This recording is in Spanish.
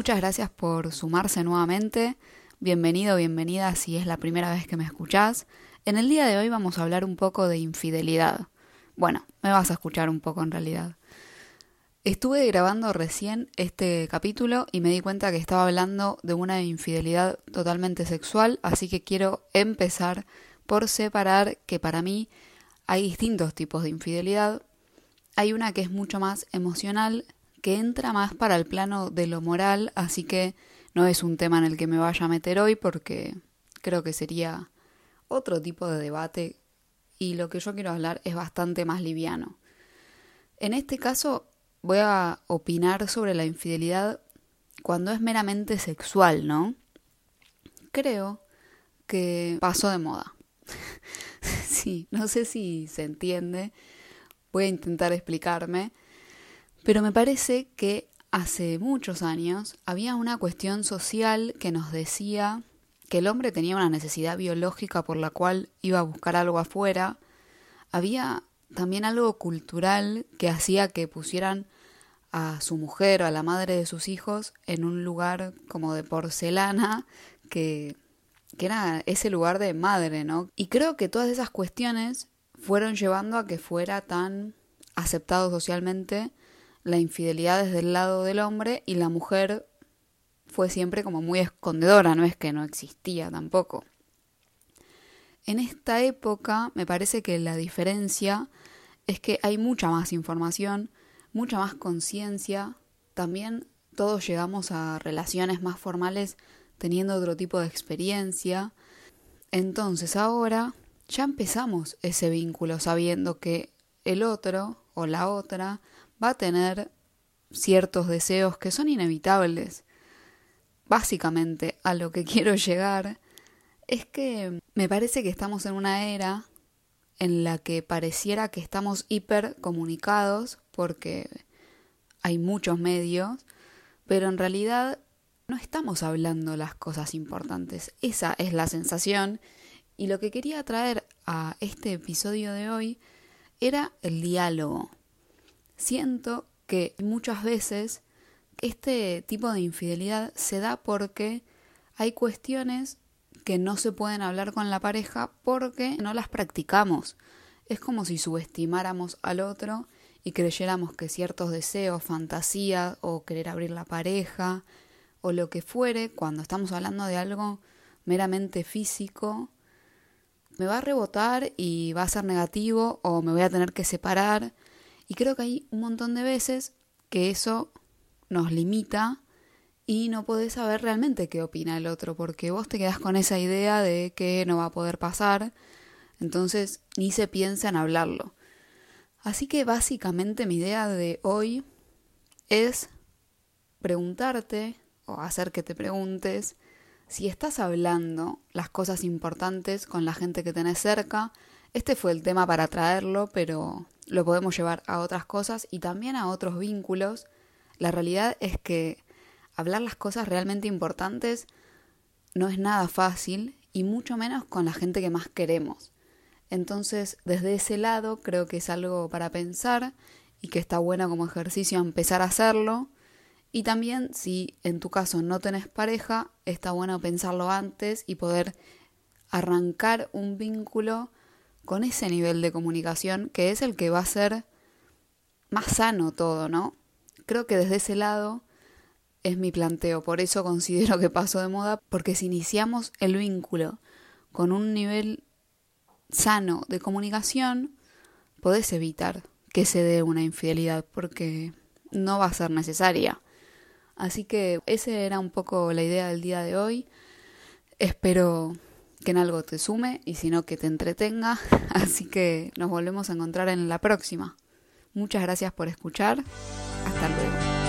Muchas gracias por sumarse nuevamente. Bienvenido, bienvenida si es la primera vez que me escuchás. En el día de hoy vamos a hablar un poco de infidelidad. Bueno, me vas a escuchar un poco en realidad. Estuve grabando recién este capítulo y me di cuenta que estaba hablando de una infidelidad totalmente sexual, así que quiero empezar por separar que para mí hay distintos tipos de infidelidad. Hay una que es mucho más emocional, que entra más para el plano de lo moral, así que no es un tema en el que me vaya a meter hoy porque creo que sería otro tipo de debate y lo que yo quiero hablar es bastante más liviano. En este caso voy a opinar sobre la infidelidad cuando es meramente sexual, ¿no? Creo que pasó de moda. sí, no sé si se entiende. Voy a intentar explicarme. Pero me parece que hace muchos años había una cuestión social que nos decía que el hombre tenía una necesidad biológica por la cual iba a buscar algo afuera. Había también algo cultural que hacía que pusieran a su mujer o a la madre de sus hijos en un lugar como de porcelana que, que era ese lugar de madre, ¿no? Y creo que todas esas cuestiones fueron llevando a que fuera tan aceptado socialmente la infidelidad desde el lado del hombre y la mujer fue siempre como muy escondedora, no es que no existía tampoco. En esta época me parece que la diferencia es que hay mucha más información, mucha más conciencia, también todos llegamos a relaciones más formales teniendo otro tipo de experiencia. Entonces ahora ya empezamos ese vínculo sabiendo que el otro o la otra va a tener ciertos deseos que son inevitables. Básicamente a lo que quiero llegar es que me parece que estamos en una era en la que pareciera que estamos hiper comunicados porque hay muchos medios, pero en realidad no estamos hablando las cosas importantes. Esa es la sensación y lo que quería traer a este episodio de hoy era el diálogo. Siento que muchas veces este tipo de infidelidad se da porque hay cuestiones que no se pueden hablar con la pareja porque no las practicamos. Es como si subestimáramos al otro y creyéramos que ciertos deseos, fantasías o querer abrir la pareja o lo que fuere, cuando estamos hablando de algo meramente físico, me va a rebotar y va a ser negativo o me voy a tener que separar y creo que hay un montón de veces que eso nos limita y no podés saber realmente qué opina el otro, porque vos te quedás con esa idea de que no va a poder pasar, entonces ni se piensa en hablarlo. Así que básicamente mi idea de hoy es preguntarte o hacer que te preguntes si estás hablando las cosas importantes con la gente que tenés cerca. Este fue el tema para traerlo, pero lo podemos llevar a otras cosas y también a otros vínculos. La realidad es que hablar las cosas realmente importantes no es nada fácil y mucho menos con la gente que más queremos. Entonces, desde ese lado creo que es algo para pensar y que está bueno como ejercicio empezar a hacerlo. Y también si en tu caso no tenés pareja, está bueno pensarlo antes y poder arrancar un vínculo con ese nivel de comunicación que es el que va a ser más sano todo, ¿no? Creo que desde ese lado es mi planteo, por eso considero que pasó de moda, porque si iniciamos el vínculo con un nivel sano de comunicación, podés evitar que se dé una infidelidad, porque no va a ser necesaria. Así que esa era un poco la idea del día de hoy. Espero que en algo te sume y si no que te entretenga. Así que nos volvemos a encontrar en la próxima. Muchas gracias por escuchar. Hasta luego.